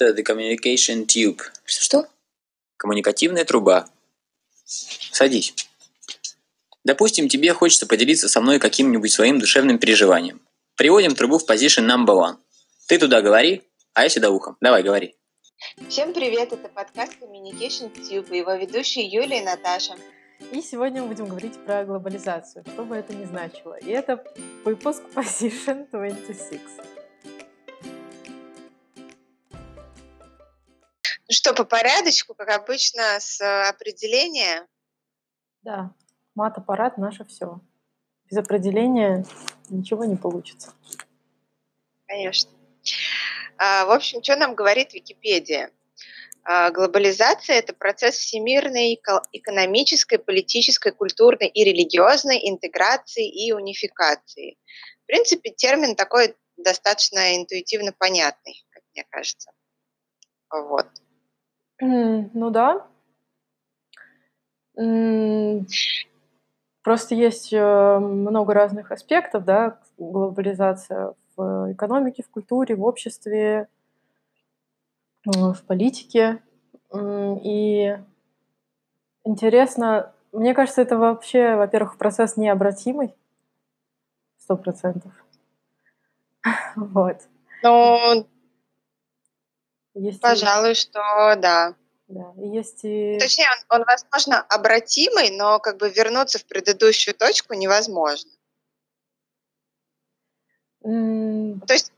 Это the communication tube. Что? Коммуникативная труба. Садись. Допустим, тебе хочется поделиться со мной каким-нибудь своим душевным переживанием. Приводим трубу в position number one. Ты туда говори, а я сюда ухом. Давай, говори. Всем привет, это подкаст Communication Tube и его ведущие Юлия и Наташа. И сегодня мы будем говорить про глобализацию, что бы это ни значило. И это выпуск Position 26. Ну что, по порядочку, как обычно, с э, определения? Да, мат-аппарат наше все. Без определения ничего не получится. Конечно. А, в общем, что нам говорит Википедия? А, глобализация – это процесс всемирной экономической, политической, культурной и религиозной интеграции и унификации. В принципе, термин такой достаточно интуитивно понятный, как мне кажется. Вот. Ну да. Просто есть э, много разных аспектов, да, глобализация в экономике, в культуре, в обществе, в политике. И интересно, мне кажется, это вообще, во-первых, процесс необратимый, сто процентов. Вот. Ну, есть Пожалуй, что да. Да, есть и... Точнее, он, он, возможно, обратимый, но как бы вернуться в предыдущую точку невозможно. Mm. То есть,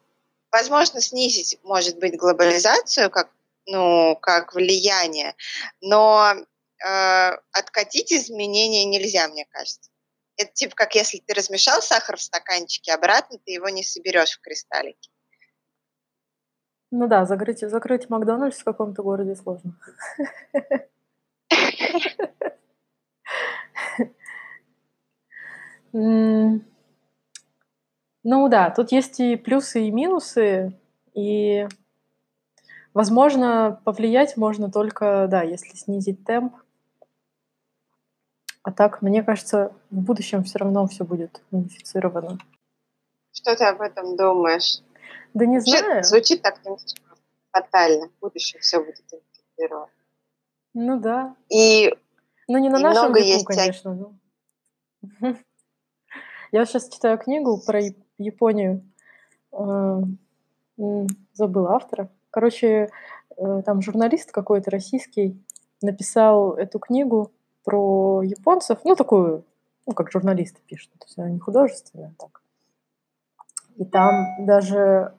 возможно, снизить, может быть, глобализацию как, ну, как влияние, но э, откатить изменения нельзя, мне кажется. Это типа как если ты размешал сахар в стаканчике, обратно ты его не соберешь в кристаллике. Ну да, закрыть, закрыть Макдональдс в каком-то городе сложно. Ну да, тут есть и плюсы, и минусы, и, возможно, повлиять можно только, да, если снизить темп. А так, мне кажется, в будущем все равно все будет унифицировано. Что ты об этом думаешь? Да не знаю. Звучит так фатально. В будущем все будет интегрировано. Ну да. И ну не на нашем много веку, есть конечно. Но... Я сейчас читаю книгу про Японию. А, забыла автора. Короче, э, там журналист какой-то российский написал эту книгу про японцев, ну, такую, ну, как журналисты пишут, то есть она не художественная, так. И там даже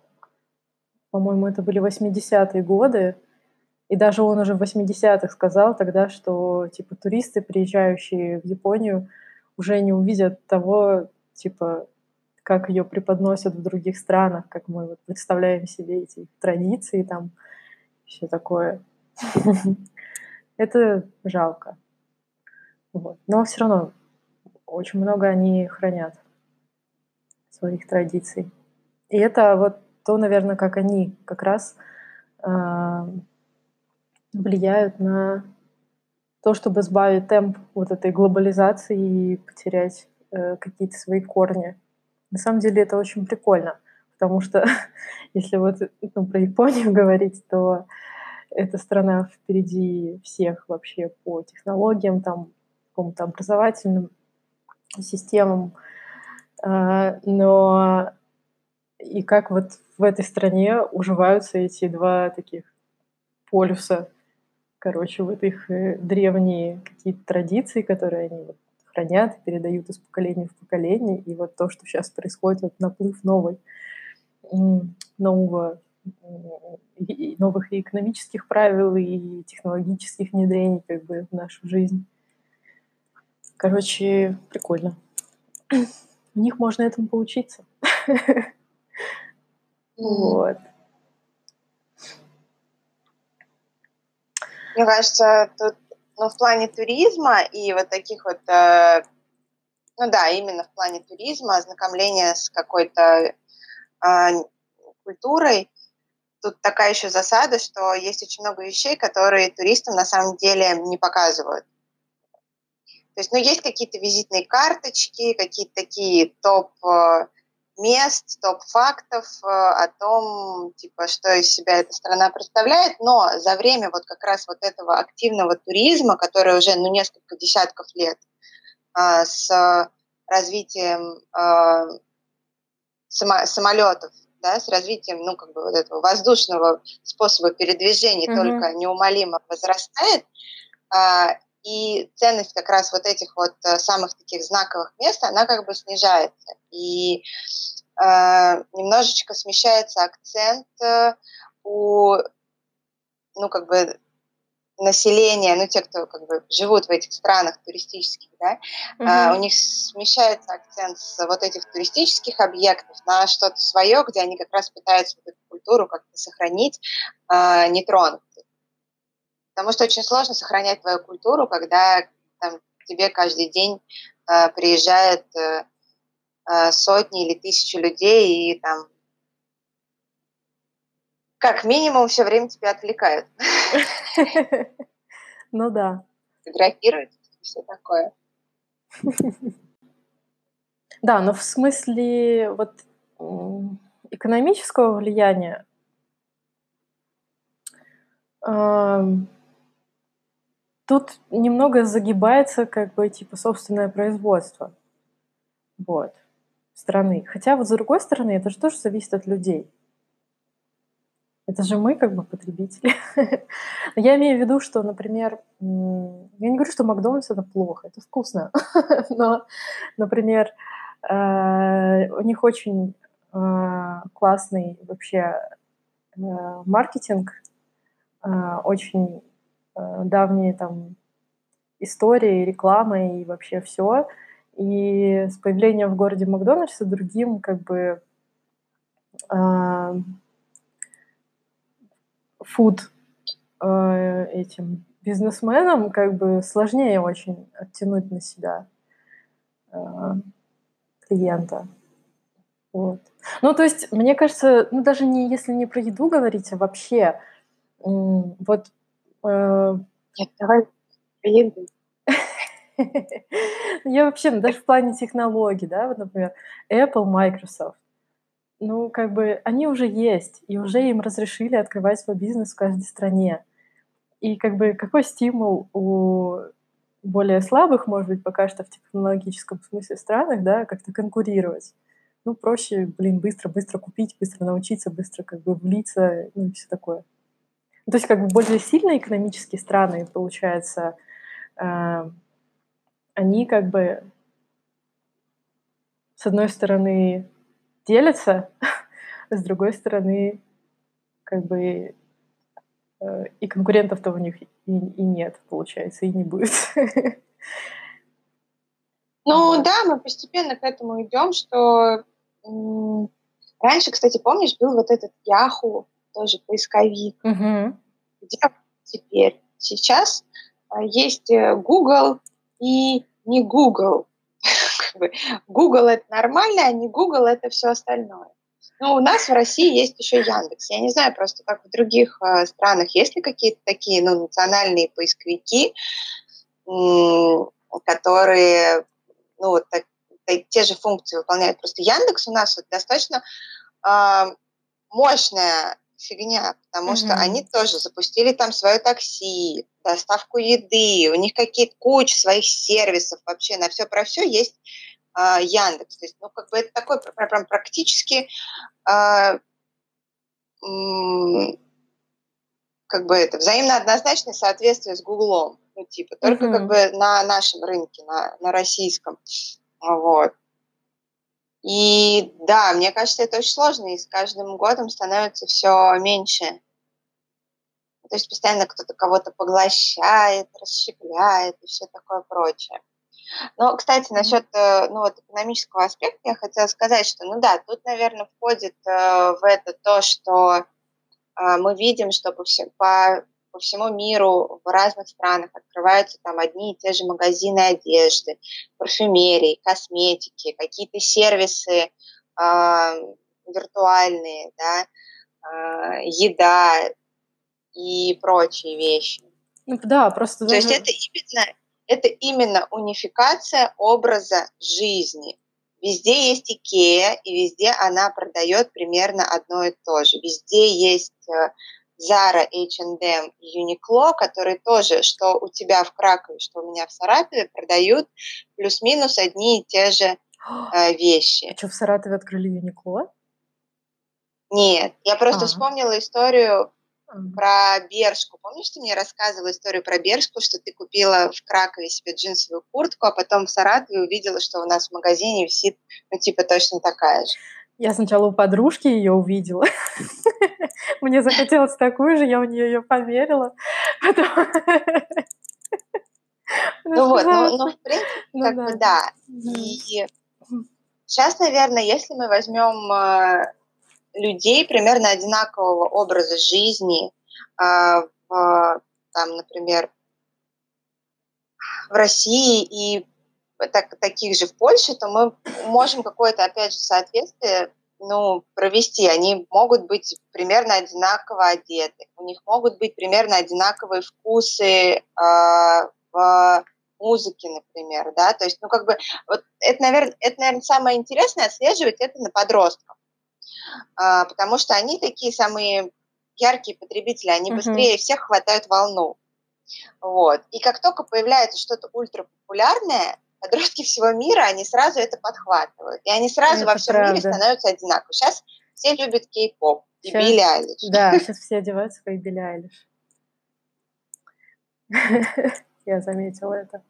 по-моему, это были 80-е годы, и даже он уже в 80-х сказал тогда, что типа туристы, приезжающие в Японию, уже не увидят того, типа, как ее преподносят в других странах, как мы вот представляем себе эти традиции там, все такое. Это жалко. Но все равно очень много они хранят своих традиций. И это вот то, наверное, как они как раз э, влияют на то, чтобы сбавить темп вот этой глобализации и потерять э, какие-то свои корни. На самом деле это очень прикольно, потому что если вот ну, про Японию говорить, то эта страна впереди всех вообще по технологиям, там, какому-то образовательным системам, э, но и как вот в этой стране уживаются эти два таких полюса. Короче, вот их э, древние какие-то традиции, которые они вот хранят, передают из поколения в поколение. И вот то, что сейчас происходит, вот наплыв новой, нового новых и экономических правил, и технологических внедрений как бы в нашу жизнь. Короче, прикольно. У них можно этому поучиться. Вот. Мне кажется, тут ну, в плане туризма и вот таких вот, э, ну да, именно в плане туризма, ознакомления с какой-то э, культурой, тут такая еще засада, что есть очень много вещей, которые туристам на самом деле не показывают. То есть, ну, есть какие-то визитные карточки, какие-то такие топ э, мест, топ-фактов э, о том, типа, что из себя эта страна представляет, но за время вот как раз вот этого активного туризма, который уже, ну, несколько десятков лет, э, с развитием э, самолетов, да, с развитием, ну, как бы вот этого воздушного способа передвижения mm-hmm. только неумолимо возрастает, и ценность как раз вот этих вот самых таких знаковых мест, она как бы снижается. И Э, немножечко смещается акцент э, у, ну, как бы, населения, ну, те, кто как бы живут в этих странах туристических, да, mm-hmm. у них смещается акцент с вот этих туристических объектов на что-то свое, где они как раз пытаются вот эту культуру как-то сохранить э, нетронутой. Потому что очень сложно сохранять твою культуру, когда там, тебе каждый день э, приезжает э, Э, сотни или тысячи людей, и там как минимум все время тебя отвлекают. Ну да. Фотографируют, все такое. Да, но в смысле вот экономического влияния тут немного загибается как бы типа собственное производство. Вот страны. Хотя вот с другой стороны, это же тоже зависит от людей. Это же мы как бы потребители. Я имею в виду, что, например, я не говорю, что Макдональдс это плохо, это вкусно. Но, например, э, у них очень э, классный вообще э, маркетинг, очень давние там истории, реклама и вообще все. И с появлением в городе Макдональдса другим как бы э, фуд э, этим бизнесменам как бы сложнее очень оттянуть на себя э, клиента. Вот. Ну, то есть, мне кажется, ну, даже не если не про еду говорить, а вообще, вот... Э, Нет, давай. Я вообще, ну, даже в плане технологий, да, вот, например, Apple, Microsoft, ну, как бы они уже есть, и уже им разрешили открывать свой бизнес в каждой стране. И как бы какой стимул у более слабых, может быть, пока что в технологическом смысле странах, да, как-то конкурировать. Ну, проще, блин, быстро-быстро купить, быстро научиться, быстро как бы влиться, ну, и все такое. То есть как бы более сильные экономические страны, получается, э, они как бы с одной стороны делятся, а с другой стороны как бы э, и конкурентов-то у них и, и нет, получается, и не будет. Ну да, мы постепенно к этому идем, что раньше, кстати, помнишь, был вот этот Яху, тоже поисковик. Угу. Где теперь? Сейчас а, есть э, Google, и не Google. Google это нормально, а не Google это все остальное. Но у нас в России есть еще Яндекс. Я не знаю просто, как в других э, странах, есть ли какие-то такие ну, национальные поисковики, которые ну, вот так, те же функции выполняют. Просто Яндекс у нас вот достаточно э, мощная фигня, потому mm-hmm. что они тоже запустили там свое такси, доставку еды, у них какие-то куча своих сервисов вообще, на все про все есть э, Яндекс. То есть, ну, как бы это такой прям практически э, как бы это взаимно однозначное соответствие с Гуглом. Ну, типа, только mm-hmm. как бы на нашем рынке, на, на российском. Вот. И да, мне кажется, это очень сложно, и с каждым годом становится все меньше. То есть постоянно кто-то кого-то поглощает, расщепляет и все такое прочее. Но, кстати, насчет э, ну, вот, экономического аспекта я хотела сказать, что, ну да, тут, наверное, входит э, в это то, что э, мы видим, что по, всем, по по всему миру в разных странах открываются там одни и те же магазины одежды, парфюмерии, косметики, какие-то сервисы э, виртуальные, да, э, еда и прочие вещи. Ну, да, просто... То есть это именно, это именно унификация образа жизни. Везде есть Икея, и везде она продает примерно одно и то же. Везде есть э, Zara, H&M и Uniqlo, которые тоже, что у тебя в Кракове, что у меня в Саратове, продают плюс-минус одни и те же э, вещи. А что, в Саратове открыли Uniqlo? Нет, я просто а. вспомнила историю про Бершку. Помнишь, ты мне рассказывала историю про Бершку, что ты купила в Кракове себе джинсовую куртку, а потом в Саратове увидела, что у нас в магазине висит, ну, типа, точно такая же. Я сначала у подружки ее увидела. Мне захотелось такую же, я у нее ее померила. Ну вот, ну, ну в принципе, ну как бы да. И сейчас, наверное, если мы возьмем э, людей примерно одинакового образа жизни, а, в, там, например, в России и так, таких же в Польше, то мы можем какое-то, опять же, соответствие ну, провести. Они могут быть примерно одинаково одеты, у них могут быть примерно одинаковые вкусы э, в музыке, например, да, то есть, ну, как бы, вот это, наверное, это, наверное, самое интересное, отслеживать это на подростках. А, потому что они такие самые яркие потребители, они быстрее всех хватают волну. Вот. И как только появляется что-то ультрапопулярное, подростки всего мира, они сразу это подхватывают. И они сразу это во всем правда. мире становятся одинаковыми. Сейчас все любят кей-поп и сейчас, Билли Айлиш. Да, сейчас все одеваются как Билли Айлиш. Я заметила это.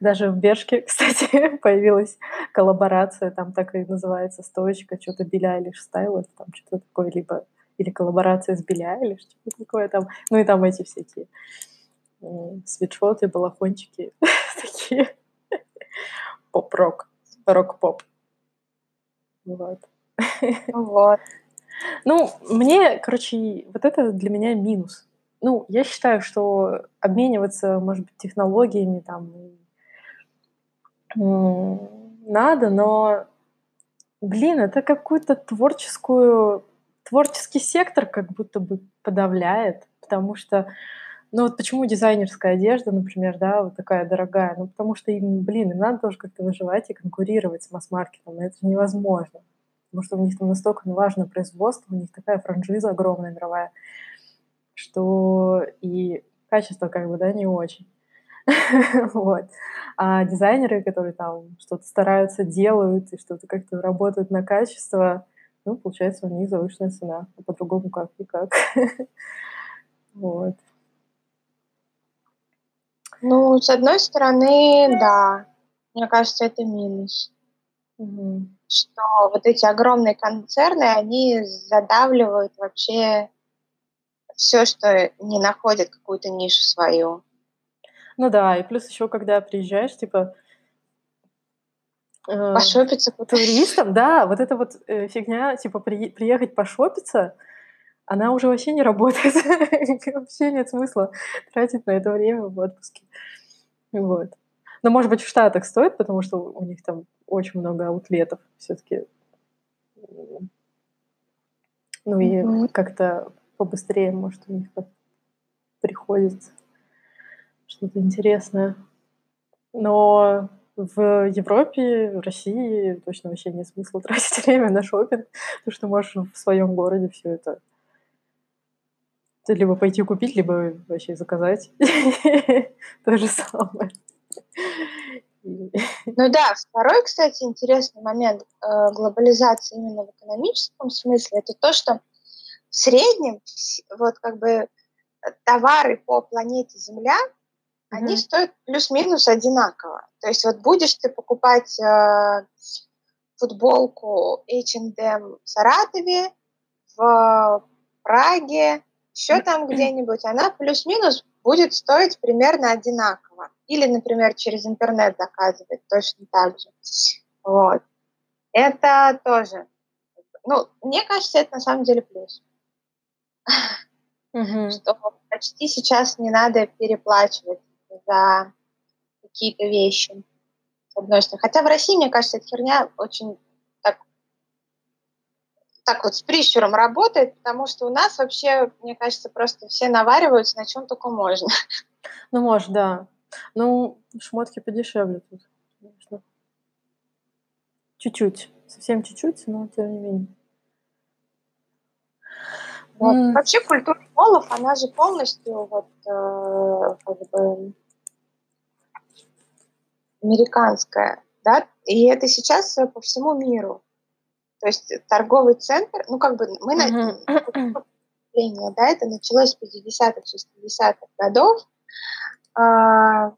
Даже в Бершке, кстати, появилась коллаборация, там так и называется стоечка, что-то Билли Айлиш стайл, там что-то такое, либо или коллаборация с Билли Айлиш, что-то такое там. Ну и там эти всякие свитшоты, балахончики такие. Поп-рок, рок-поп. Вот. Вот. Ну, мне, короче, вот это для меня минус. Ну, я считаю, что обмениваться, может быть, технологиями там надо, но, блин, это какую-то творческую, творческий сектор как будто бы подавляет, потому что, ну вот почему дизайнерская одежда, например, да, вот такая дорогая, ну потому что им, блин, им надо тоже как-то выживать и конкурировать с масс-маркетом, и это невозможно, потому что у них там настолько неважно производство, у них такая франшиза огромная мировая, что и качество как бы, да, не очень. вот. А дизайнеры, которые там что-то стараются, делают и что-то как-то работают на качество, ну, получается, у них завышенная цена. А по-другому как никак. вот. Ну, с одной стороны, да. Мне кажется, это минус. Угу. Что вот эти огромные концерны, они задавливают вообще все, что не находит какую-то нишу свою. Ну да, и плюс еще, когда приезжаешь, типа, э, Пошопиться по туристам, да, вот эта вот э, фигня, типа, при, приехать пошопиться, она уже вообще не работает. вообще нет смысла тратить на это время в отпуске. Вот. Но, может быть, в Штатах стоит, потому что у них там очень много аутлетов все-таки. Ну и mm-hmm. как-то побыстрее, может, у них приходится что-то интересное. Но в Европе, в России точно вообще нет смысла тратить время на шопинг, потому что можешь в своем городе все это ты либо пойти купить, либо вообще заказать. То же самое. Ну да, второй, кстати, интересный момент э, глобализации именно в экономическом смысле, это то, что в среднем вот как бы товары по планете Земля они стоят плюс-минус одинаково. То есть вот будешь ты покупать э, футболку H&M в Саратове, в Праге, еще там где-нибудь, она плюс-минус будет стоить примерно одинаково. Или, например, через интернет заказывать точно так же. Вот. Это тоже. Ну, мне кажется, это на самом деле плюс. Угу. Что почти сейчас не надо переплачивать за какие-то вещи, с одной стороны. Хотя в России, мне кажется, эта херня очень так, вот с прищуром работает, потому что у нас вообще, мне кажется, просто все навариваются на чем только можно. Ну, может, да. Ну, шмотки подешевле тут, конечно. Чуть-чуть. Совсем чуть-чуть, но тем не менее. Вот. Mm. Вообще культура молов, она же полностью вот э, как бы американская, да, и это сейчас по всему миру. То есть торговый центр, ну как бы мы mm-hmm. на да, это началось в 50-х, 60-х годов. А...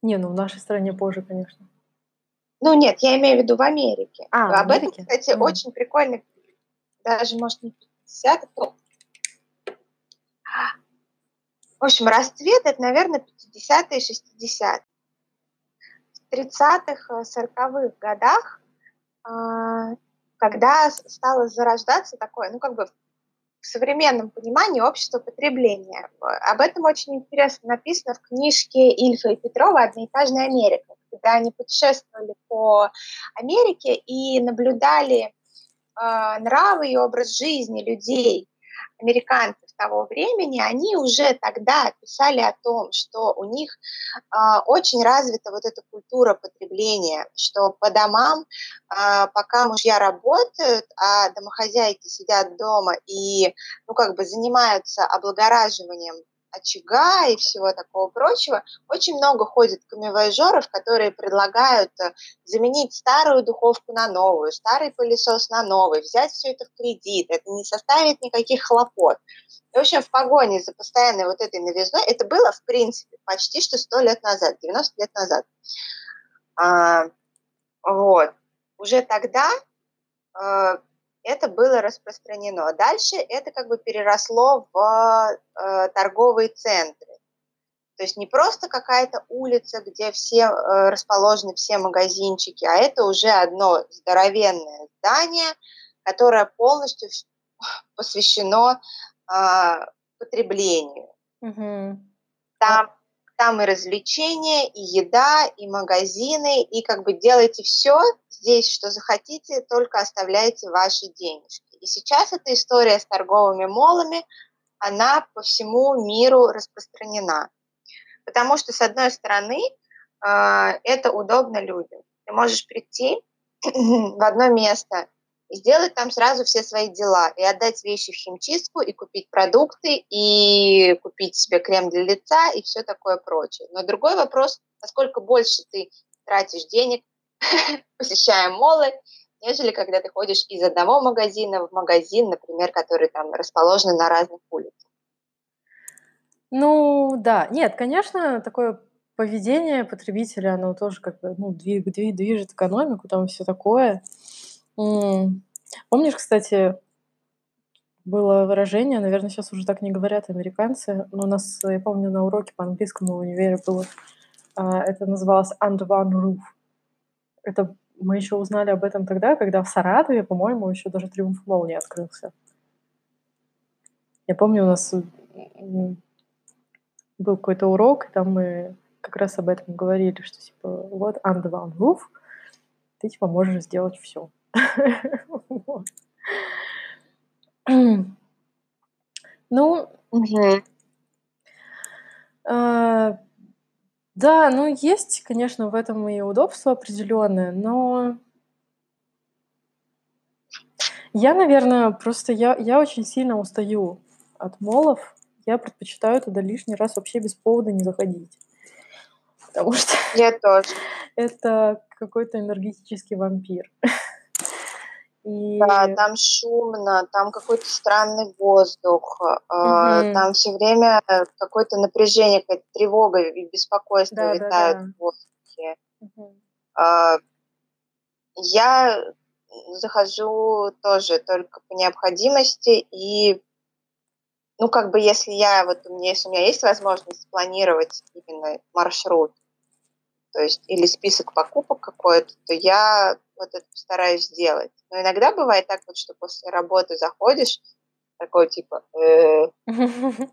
Не, ну в нашей стране позже, конечно. Ну нет, я имею в виду в Америке. А, Об Америке? этом, кстати, mm. очень прикольно, даже, может, не 50-х, но... В общем, расцвет это, наверное, 50-е, 60-е. В 30-х, 40-х годах, а, когда стало зарождаться такое, ну, как бы в современном понимании общества потребления. Об этом очень интересно написано в книжке Ильфа и Петрова «Одноэтажная Америка», когда они путешествовали по Америке и наблюдали э, нравы и образ жизни людей, американцев того времени, они уже тогда писали о том, что у них э, очень развита вот эта культура потребления, что по домам, э, пока мужья работают, а домохозяйки сидят дома и, ну, как бы занимаются облагораживанием очага и всего такого прочего, очень много ходит камевояжеров, которые предлагают э, заменить старую духовку на новую, старый пылесос на новый, взять все это в кредит, это не составит никаких хлопот. И, в общем, в погоне за постоянной вот этой новизной, это было, в принципе, почти что сто лет назад, 90 лет назад. А, вот. Уже тогда э, это было распространено. Дальше это как бы переросло в э, торговые центры. То есть не просто какая-то улица, где все э, расположены все магазинчики, а это уже одно здоровенное здание, которое полностью посвящено э, потреблению. Угу. Там там и развлечения, и еда, и магазины, и как бы делайте все здесь, что захотите, только оставляйте ваши денежки. И сейчас эта история с торговыми молами, она по всему миру распространена. Потому что, с одной стороны, а, это удобно людям. Ты можешь прийти в одно место сделать там сразу все свои дела, и отдать вещи в химчистку, и купить продукты, и купить себе крем для лица, и все такое прочее. Но другой вопрос, насколько больше ты тратишь денег, посещая молы, нежели когда ты ходишь из одного магазина в магазин, например, который там расположен на разных улицах. Ну, да. Нет, конечно, такое поведение потребителя, оно тоже как бы, ну, движет экономику, там все такое. Помнишь, кстати, было выражение, наверное, сейчас уже так не говорят американцы, но у нас, я помню, на уроке по английскому в универе было, а, это называлось under one roof. Это мы еще узнали об этом тогда, когда в Саратове, по-моему, еще даже Триумф Молл не открылся. Я помну, у нас был какой-то урок, там мы как раз об этом говорили, что типа вот under one roof, ты типа можешь сделать все. Ну, а, да, ну есть, конечно, в этом и удобство определенное, но я, наверное, просто я, я очень сильно устаю от молов. Я предпочитаю туда лишний раз вообще без повода не заходить. Потому что Я тоже. это какой-то энергетический вампир. И... Да, там шумно, там какой-то странный воздух, угу. там все время какое-то напряжение, какая-то тревога и беспокойство да, витают да, да. в воздухе. Угу. Я захожу тоже только по необходимости и ну, как бы, если я, вот у меня, если у меня есть возможность спланировать именно маршрут, то есть или список покупок какой-то, то я вот это стараюсь сделать. Но иногда бывает так вот, что после работы заходишь, такой типа, э,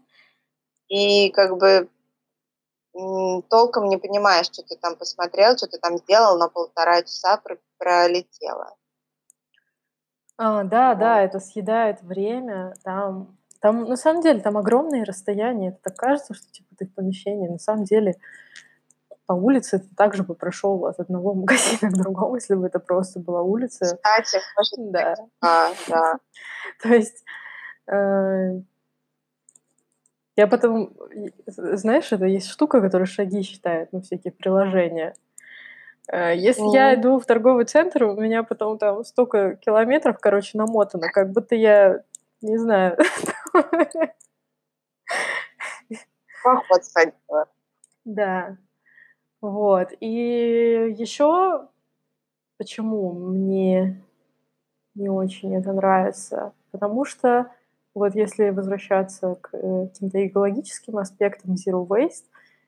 и как бы толком не понимаешь, что ты там посмотрел, что ты там сделал, но полтора часа пролетело. А, да, да, это съедает время. Там, там, на самом деле, там огромные расстояния. Это так кажется, что типа ты в помещении. На самом деле, по улице ты также бы прошел от одного магазина к другому, если бы это просто была улица. Кстати, Да. А, да. То есть э, я потом, знаешь, это есть штука, которая шаги считает, ну, всякие приложения. Э, Если я Мгм. иду в торговый центр, у меня потом там столько километров, короче, намотано, как будто я, не знаю, Поход сходила. Да. Вот. И еще почему мне не очень это нравится? Потому что вот если возвращаться к э, каким-то экологическим аспектам Zero Waste,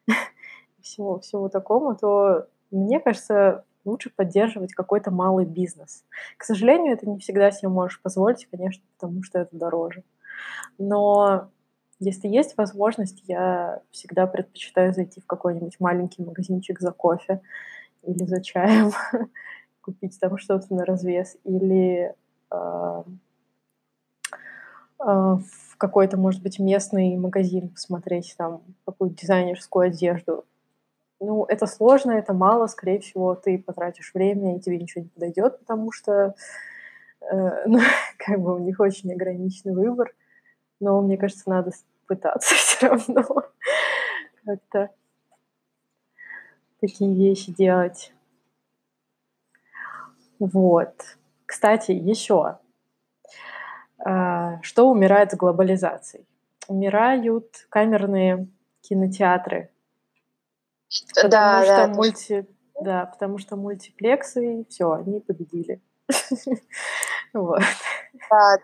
всему, всему такому, то мне кажется, лучше поддерживать какой-то малый бизнес. К сожалению, это не всегда себе можешь позволить, конечно, потому что это дороже. Но если есть возможность, я всегда предпочитаю зайти в какой-нибудь маленький магазинчик за кофе или за чаем, купить там что-то на развес, или а, а, в какой-то, может быть, местный магазин посмотреть там какую-то дизайнерскую одежду. Ну, это сложно, это мало, скорее всего, ты потратишь время, и тебе ничего не подойдет, потому что э, ну, как бы у них очень ограниченный выбор но мне кажется, надо пытаться все равно как-то такие вещи делать. Вот. Кстати, еще, а, что умирает с глобализацией? Умирают камерные кинотеатры, потому Да, что да, мульти, да, потому что мультиплексы, все, они победили. Вот. да.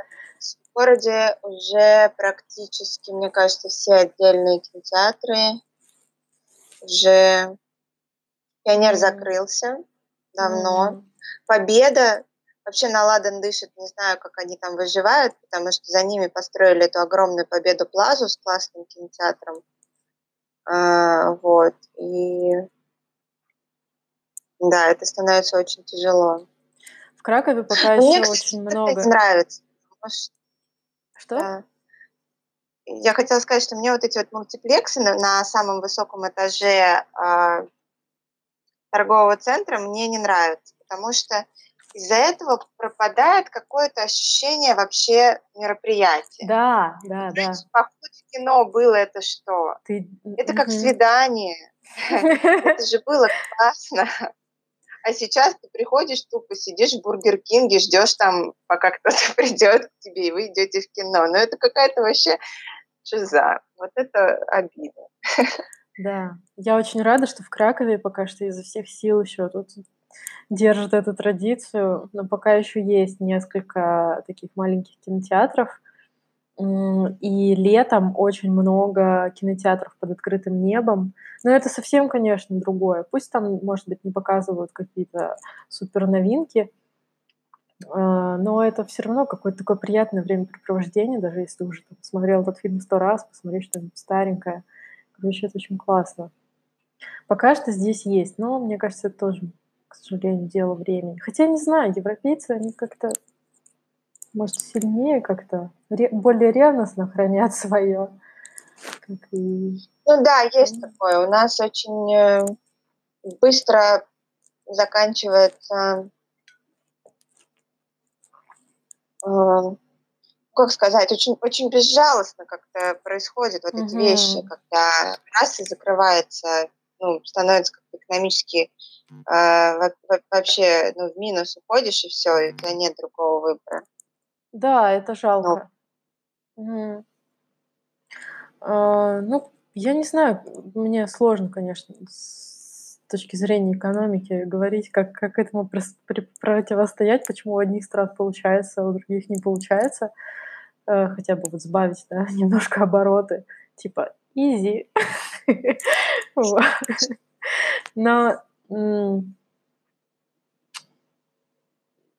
В городе уже практически, мне кажется, все отдельные кинотеатры уже Пионер закрылся давно. Победа вообще на ладан дышит, не знаю, как они там выживают, потому что за ними построили эту огромную Победу Плазу с классным кинотеатром. А, вот. И да, это становится очень тяжело. В Кракове пока мне, еще кстати, очень это много. нравится. потому что, Что? да, Я хотела сказать, что мне вот эти вот мультиплексы на, на самом высоком этаже а, торгового центра мне не нравятся, потому что из-за этого пропадает какое-то ощущение вообще мероприятия. Да, да, да. Поход в кино было это что? Ты... Это как Мгм. свидание. Это же было классно. А сейчас ты приходишь, тупо сидишь в Бургер Кинге, ждешь там, пока кто-то придет к тебе, и вы идете в кино. Но это какая-то вообще шиза. Вот это обидно. Да, я очень рада, что в Кракове пока что изо всех сил еще тут держат эту традицию, но пока еще есть несколько таких маленьких кинотеатров. И летом очень много кинотеатров под открытым небом. Но это совсем, конечно, другое. Пусть там, может быть, не показывают какие-то супер новинки, а, но это все равно какое-то такое приятное времяпрепровождение, даже если уже там смотрел этот фильм сто раз, посмотреть что-нибудь старенькое. Короче, это очень классно. Пока что здесь есть, но мне кажется, это тоже, к сожалению, дело времени. Хотя, не знаю, европейцы, они как-то, может, сильнее как-то, ре- более ревностно хранят свое. Как и... Ну да, есть такое. У нас очень э, быстро заканчивается, э, как сказать, очень, очень безжалостно как-то происходят вот эти Мгм. вещи, когда раз и закрывается, ну, становится как-то экономически э, во- во- вообще ну, в минус уходишь, и все, и у тебя нет другого выбора. Да, это жалко. Мгм. А, ну, я не знаю, мне сложно, конечно, с точки зрения экономики говорить, как, как этому прос- противостоять, почему у одних стран получается, а у других не получается. Э, хотя бы вот сбавить, да, немножко обороты, типа easy. Вот. Но м,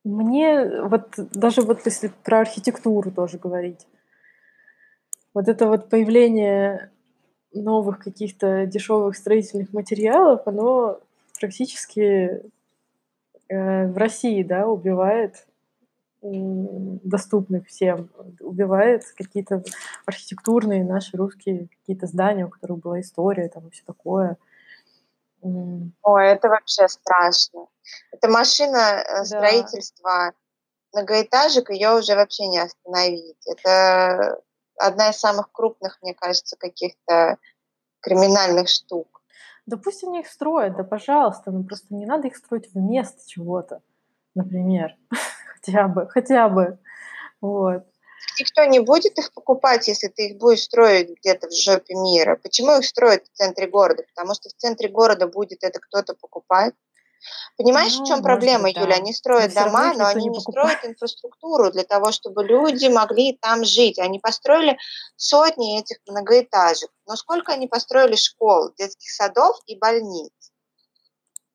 мне вот даже вот если про архитектуру тоже говорить, вот это вот появление новых каких-то дешевых строительных материалов, оно практически э, в России, да, убивает м, доступных всем, убивает какие-то архитектурные наши русские какие-то здания, у которых была история там и все такое. Ой, это вообще страшно. Это машина э, Да. строительства многоэтажек, ее уже вообще не остановить. Это одна из самых крупных, мне кажется, каких-то криминальных штук. Да пусть они их строят, да пожалуйста, ну просто не надо их строить вместо чего-то, например. Хотя бы, хотя бы. Вот. Никто не будет их покупать, если ты их будешь строить где-то в жопе мира. Почему их строят в центре города? Потому что в центре города будет это кто-то покупать. Понимаешь, Ну, в чем проблема, быть, Юля? да. Они Но строят равно дома, но они не не покупает. строят инфраструктуру для того, чтобы люди могли там жить. Они построили сотни этих многоэтажек. Но сколько они построили школ, детских садов и больниц?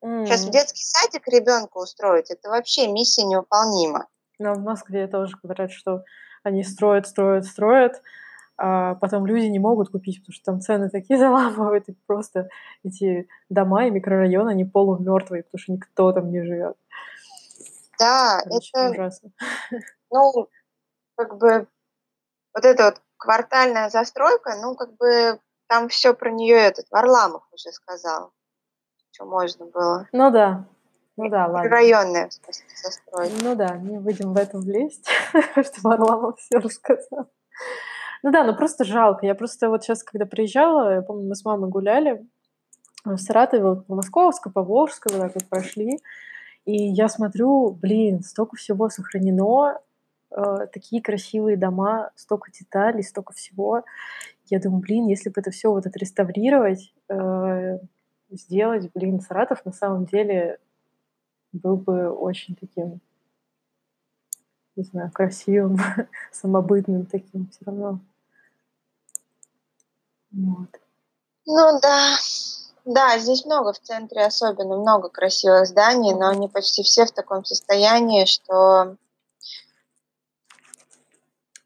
Сейчас в детский садик ребенка устроить, это вообще миссия невыполнима. Но в Москве тоже говорят, что они строят, строят, строят, а потом люди не могут купить, потому что там цены такие заламывают, и просто эти дома и микрорайоны, они полумертвые, потому что никто там не живет. Да, Короче, это, ужасно. ну, как бы, вот эта вот квартальная застройка, ну, как бы, там все про нее этот Варламов уже сказал, что можно было. Ну да, ну да, ладно. Смысле, застройка. Ну да, не будем в это влезть, что Варламов все рассказал. Ну да, ну просто жалко. Я просто вот сейчас, когда приезжала, я помню, мы с мамой гуляли в Саратове, вот по Московской, по Волжской, вот так вот прошли, и я смотрю, блин, столько всего сохранено, э, такие красивые дома, столько деталей, столько всего. Я думаю, блин, если бы это все вот отреставрировать, э, сделать, блин, Саратов на самом деле был бы очень таким, не знаю, красивым, самобытным таким все равно. Вот. Ну да, да, здесь много в центре, особенно много красивых зданий, но они почти все в таком состоянии, что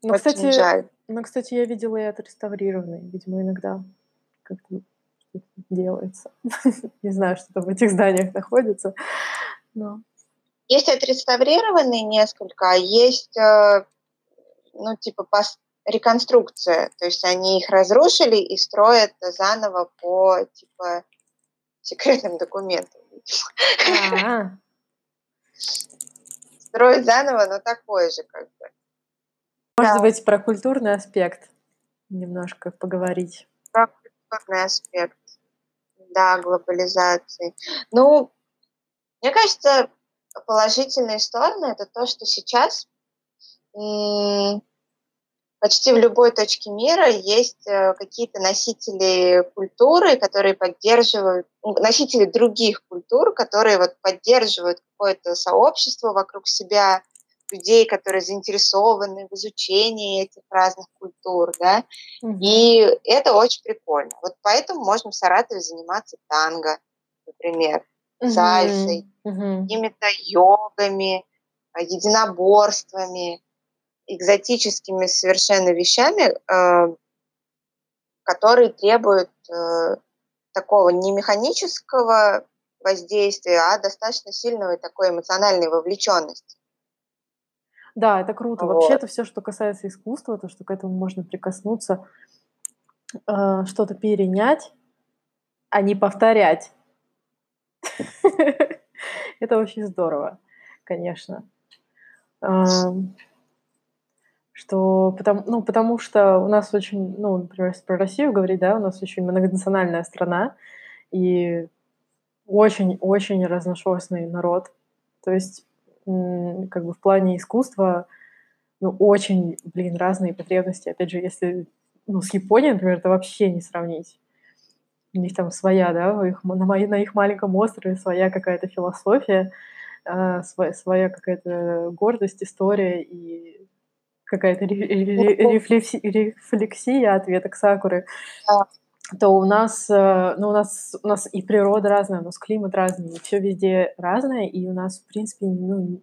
Ну, очень кстати, жаль. ну, кстати, я видела и отреставрированные. Видимо, иногда как-то делается. Не знаю, что там в этих зданиях находится. Но... Есть отреставрированные несколько, а есть, э, ну, типа, реконструкция. То есть они их разрушили и строят заново по, типа, секретным документам. А, Строят заново, но такой же, как бы. Может Да. быть, про культурный аспект немножко поговорить. Про культурный аспект, да, глобализации. Ну, мне кажется, положительные стороны это то, что сейчас м, почти в любой точке мира есть э, какие-то носители культуры, которые поддерживают, ну, носители других культур, которые вот поддерживают какое-то сообщество вокруг себя, людей, которые заинтересованы в изучении этих разных культур, да, Мгм. и это очень прикольно. Вот поэтому можно в Саратове заниматься танго, например, сальсой, Мгм. какими-то йогами, а, единоборствами, экзотическими совершенно вещами, э, которые требуют э, такого не механического воздействия, а достаточно сильного такой эмоциональной вовлеченности. Да, это круто. Вот. Вообще, это все, что касается искусства, то, что к этому можно прикоснуться, э, что-то перенять, а не повторять. Это очень здорово, конечно. Что потому, ну, потому что у нас очень, ну, например, если про Россию говорить, да, у нас очень многонациональная страна и очень-очень разношерстный народ. То есть, как бы в плане искусства, ну, очень, блин, разные потребности. Опять же, если, ну, с Японией, например, это вообще не сравнить. У них там своя, да, у их, на, моей- на их маленьком острове своя какая-то философия, а, своя, своя какая-то гордость, история и какая-то ре- ре- рефлекси- рефлексия ответок Сакуры, Да. то у нас, э, ну, у нас, у нас и природа разная, у нас климат разный, и все везде разное, и у нас, в принципе, ну,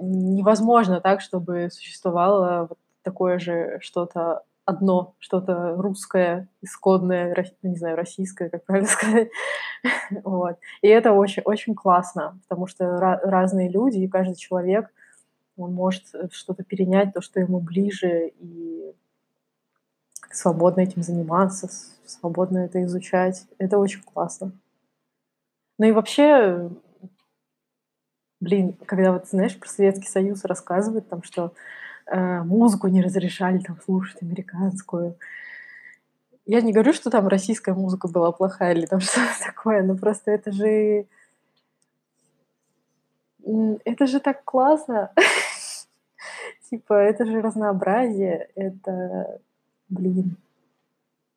невозможно так, чтобы существовало вот такое же что-то одно, что-то русское, исходное, ну, не знаю, российское, как правильно сказать. Вот. И это очень, очень классно, потому что ра- разные люди, и каждый человек, он может что-то перенять, то, что ему ближе, и свободно этим заниматься, свободно это изучать. Это очень классно. Ну и вообще, блин, когда вот, знаешь, про Советский Союз рассказывают, там, что музыку не разрешали там слушать американскую. Я не говорю, что там российская музыка была плохая или там что-то такое, но просто это же... Это же так классно. Типа, это же разнообразие, это, блин.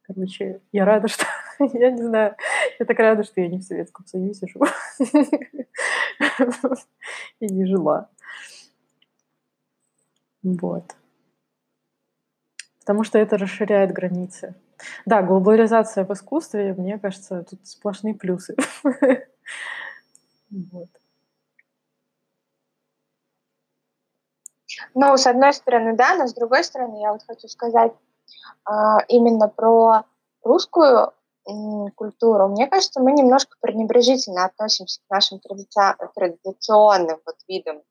Короче, я рада, что... Я не знаю, я так рада, что я не в Советском Союзе живу. И не жила. Вот. Потому что это расширяет границы. Да, глобализация в искусстве, мне кажется, тут сплошные плюсы. Вот. Ну, с одной стороны, да, но с другой стороны, я вот хочу сказать а, именно про русскую культуру. Мне кажется, мы немножко пренебрежительно относимся к нашим традиционным вот видам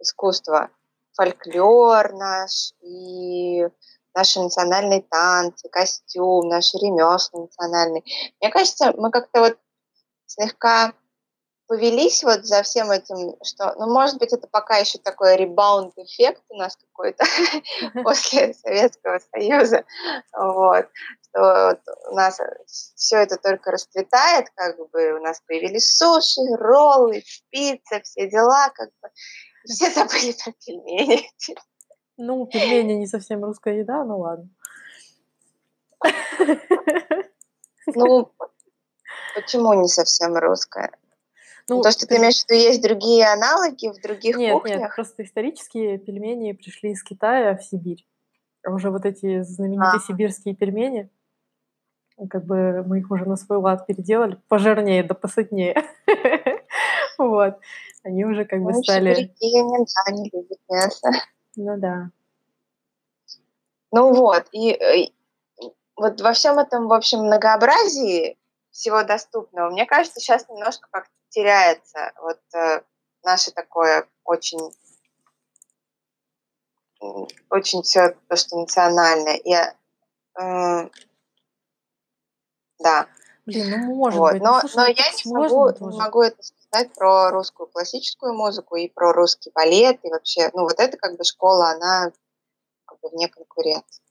искусства. Фольклор наш и наши национальные танцы, костюм, наши ремесла национальные. Мне кажется, мы как-то вот слегка повелись вот за всем этим, что, ну, может быть, это пока еще такой rebound -эффект у нас какой-то после Советского Союза, вот, что у нас все это только расцветает, как бы у нас появились суши, роллы, пицца, все дела, как бы, все забыли про пельмени. Ну, пельмени не совсем русская еда, ну ладно. Ну, почему не совсем русская? Ну, То, что ты имеешь в виду, есть другие аналоги в других нет, кухнях? Нет, просто исторические пельмени пришли из Китая в Сибирь. Уже вот эти знаменитые а. сибирские пельмени, как бы мы их уже на свой лад переделали, пожирнее да посытнее. Вот. Они уже как бы ну, стали... да, не любят мясо. Ну да. Ну вот, и, и вот во всем этом, в общем, многообразии всего доступного, мне кажется, сейчас немножко как теряется вот э, наше такое очень очень все то, что национальное. И, э, да. Блин, ну может вот. быть. Но, ну, но я не могу, не могу это сказать про русскую классическую музыку и про русский балет. И вообще, ну вот это как бы школа, она как бы вне конкуренции.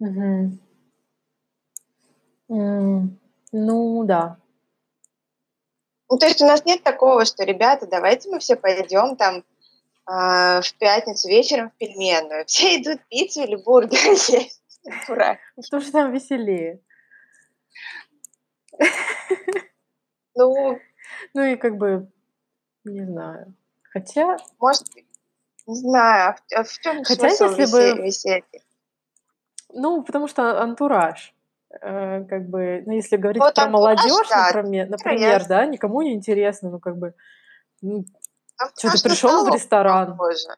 Угу. Mm, ну да. Ну, то есть у нас нет такого, что, ребята, давайте мы все пойдем там э, в пятницу вечером в пельменную. Все идут пиццу или бургер есть. Ура. Что же там веселее? Ну, ну и как бы, не знаю. Хотя... Может, не знаю, а в, а чем Хотя, если бы... веселья? Ну, потому что антураж. Э, как бы, ну, если говорить вот про молодежь, да, например, например да, никому не интересно, ну, как бы, ну, что ты пришел в ресторан, похоже.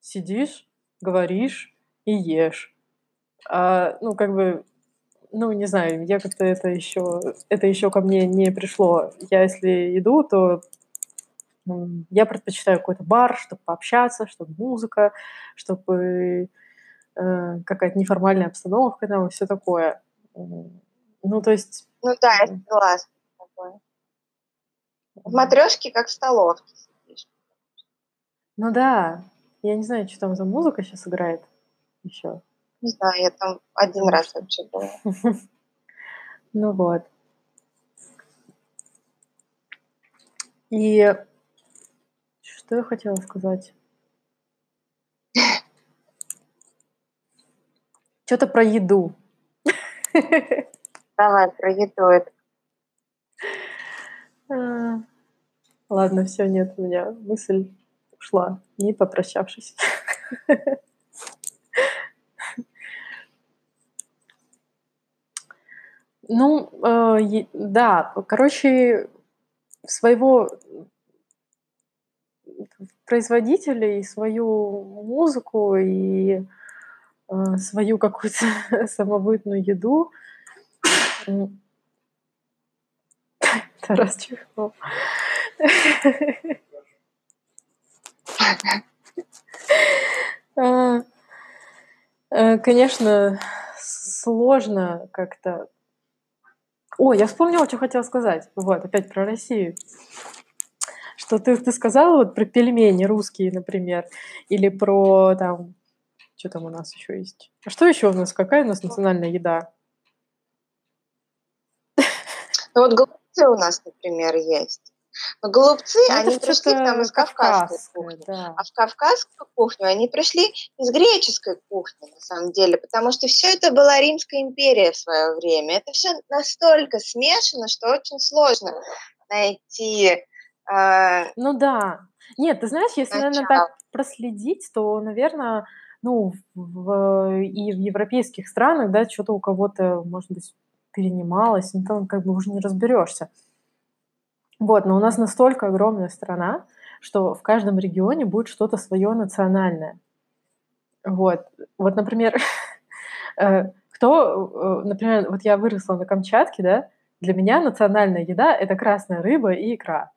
сидишь, говоришь и ешь. А, ну, как бы, ну, не знаю, я как-то это еще, это еще ко мне не пришло. Я если иду, то ну, я предпочитаю какой-то бар, чтобы пообщаться, чтобы музыка, чтобы э, какая-то неформальная обстановка там и все такое. Ну, то есть... Ну да, я согласна с тобой. В матрешке как в столовке сидишь. Ну да. Я не знаю, что там за музыка сейчас играет еще. Не знаю, я там один раз вообще была. Ну вот. И что я хотела сказать? Что-то про еду. Давай, про еду а, Ладно, все, нет, у меня мысль ушла, не попрощавшись. Ну, э, да, короче, своего производителя и свою музыку и э, свою какую-то самобытную еду Тарас чихнул. А, э, конечно, сложно как-то О, я вспомнила, что хотела сказать. Вот, опять про Россию. Что ты, ты сказала вот про пельмени русские, например, или про там, что там у нас еще есть? А что еще у нас? Какая у нас национальная еда? Ну вот голубцы у нас, например, есть. Но голубцы, ну, они пришли к нам из кавказской кухни. Да. А в кавказскую кухню они пришли из греческой кухни, на самом деле, потому что все это была Римская империя в свое время. Это все настолько смешано, что очень сложно найти... Э, ну да. Нет, ты знаешь, если, начало. наверное, так проследить, то, наверное, ну, в, и в европейских странах, да, что-то у кого-то, может быть, перенималось, ну, там как бы уже не разберешься. Вот, но у нас настолько огромная страна, что в каждом регионе будет что-то свое национальное. Вот, вот, например, э, кто, э, например, вот я выросла на Камчатке, да, для меня национальная еда – это красная рыба и икра.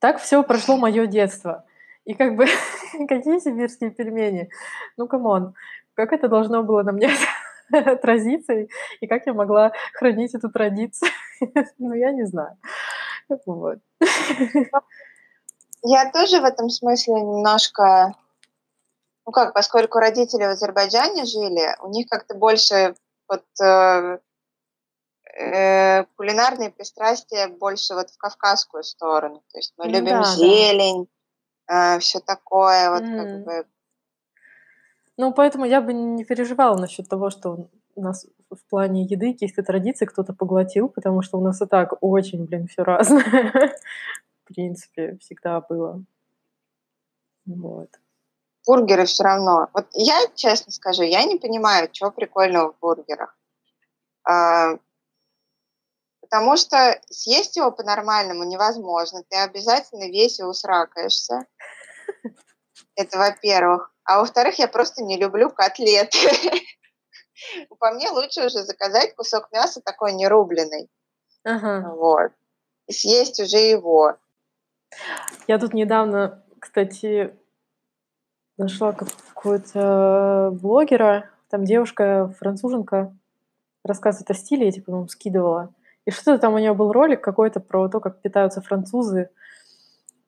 Так все прошло мое детство. И как бы, какие сибирские пельмени? Ну, come on, как это должно было на мне отразиться, и как я могла хранить эту традицию? ну, я не знаю. Вот. Я тоже в этом смысле немножко, ну как, поскольку родители в Азербайджане жили, у них как-то больше вот э, э, кулинарные пристрастия больше вот в кавказскую сторону. То есть мы ну, любим да, зелень, да. э, все такое, вот mm. как бы. Ну, поэтому я бы не переживала насчет того, что у нас в плане еды каких-то традиций кто-то поглотил, потому что у нас и так очень, блин, все разное. В принципе, всегда было. Вот. Бургеры все равно. Вот я честно скажу, я не понимаю, что прикольного в бургерах. А, потому что съесть его по-нормальному невозможно. Ты обязательно весь его сракаешься. Это во-первых. А во-вторых, я просто не люблю котлеты. По мне лучше уже заказать кусок мяса такой нерубленый. Ага. Вот. И съесть уже его. Я тут недавно, кстати, нашла какого-то блогера. Там девушка, француженка, рассказывает о стиле, я типа вам скидывала. И что-то там у нее был ролик какой-то про то, как питаются французы.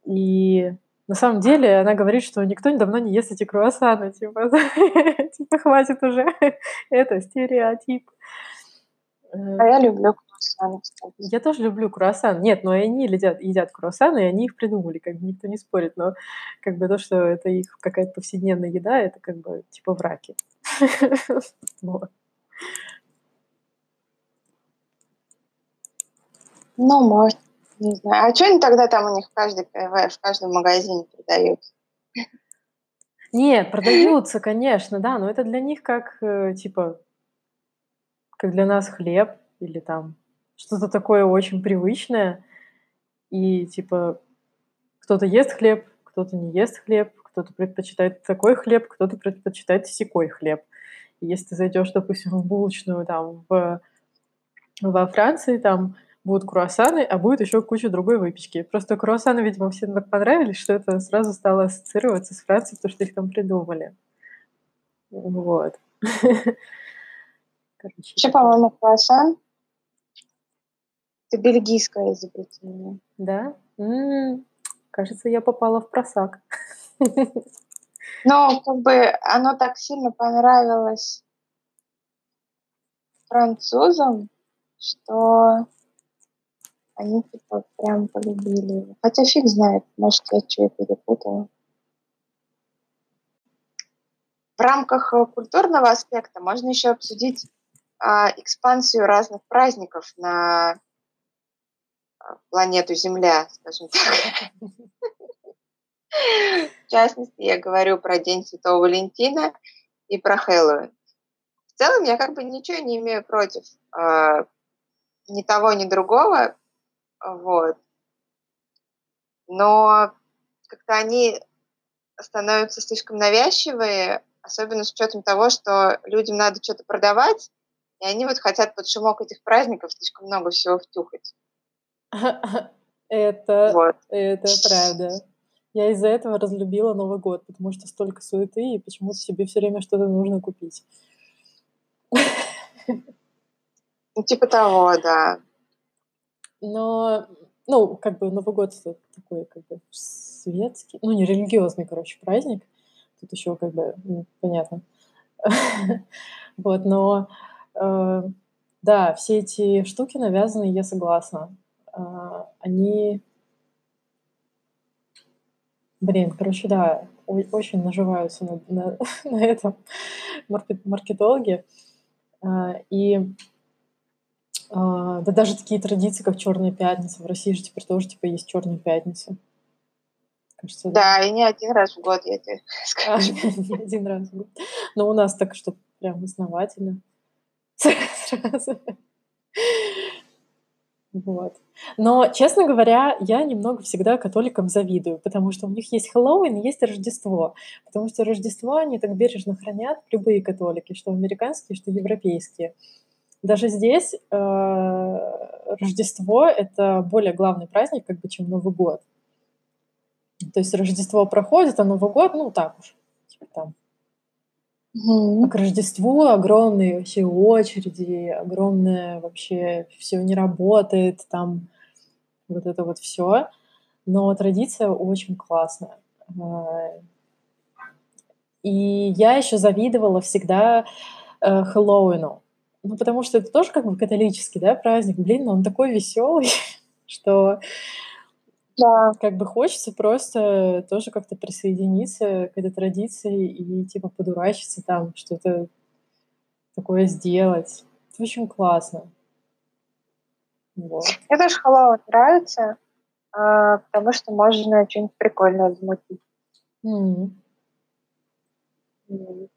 И на самом деле она говорит, что никто давно не ест эти круассаны. Типа, типа хватит уже. Это стереотип. А я люблю круассаны. Я тоже люблю круассан. Нет, но они едят, едят круассаны, и они их придумали, как бы никто не спорит. Но как бы то, что это их какая-то повседневная еда, это как бы типа враки. Вот. Ну, может. Не знаю. А что они тогда там у них в, каждой, в каждом магазине продают? Нет, продаются, конечно, да, но это для них как, э, типа, как для нас хлеб или там что-то такое очень привычное. И, типа, кто-то ест хлеб, кто-то не ест хлеб, кто-то предпочитает такой хлеб, кто-то предпочитает секой хлеб. И если ты зайдешь, допустим, в булочную там в, во Франции, там будут круассаны, а будет еще куча другой выпечки. Просто круассаны, видимо, всем так понравились, что это сразу стало ассоциироваться с Францией, потому что их там придумали. Вот. Короче, Еще, по-моему, круассан это бельгийское изобретение. Да? М-м-м. Кажется, я попала в просак. Но как бы оно так сильно понравилось французам, что они типа прям полюбили. Хотя фиг знает, может, я что-то перепутала. В рамках э, культурного аспекта можно еще обсудить а, экспансию разных праздников на а, планету Земля, скажем так. В частности, я говорю про День Святого Валентина и про Хэллоуин. В целом, я как бы ничего не имею против э, ни того, ни другого. Вот. Но как-то они становятся слишком навязчивые, особенно с учетом того, что людям надо что-то продавать, и они вот хотят под шумок этих праздников слишком много всего втюхать. Это, вот. это правда. Я из-за этого разлюбила Новый год, потому что столько суеты, и почему-то себе все время что-то нужно купить. Ну, типа того, да. Но, ну, как бы Новый год это такой, как бы, светский, ну, не религиозный, короче, праздник. Тут еще, как бы, ну, понятно. Вот, но, э, да, все эти штуки навязаны, я согласна. Э, они Блин, короче, да, очень наживаются на, на, этом маркет, маркетологи. А, и а, да даже такие традиции, как Черная пятница. В России же теперь тоже типа есть Черная пятница. Кажется, да, да, и не один раз в год, я тебе скажу. А, не один раз в год. Но у нас так, что прям основательно. Сразу. Вот. Но, честно говоря, я немного всегда католикам завидую, потому что у них есть Хэллоуин и есть Рождество. Потому что Рождество они так бережно хранят, любые католики, что американские, что европейские. Даже здесь э, Рождество — это более главный праздник, как бы, чем Новый год. То есть Рождество проходит, а Новый год, ну, так уж, типа там а к Рождеству огромные вообще очереди, огромное вообще все не работает, там вот это вот все. Но традиция очень классная. А, и я еще завидовала всегда э, Хэллоуину. Ну, потому что это тоже как бы католический, да, праздник. Блин, он такой веселый, что да. Как бы хочется просто тоже как-то присоединиться к этой традиции и типа подурачиться там, что-то такое сделать. Это очень классно. Вот. Мне тоже Хэллоуин нравится, а, потому что можно что-нибудь прикольное замутить. Mm. Mm.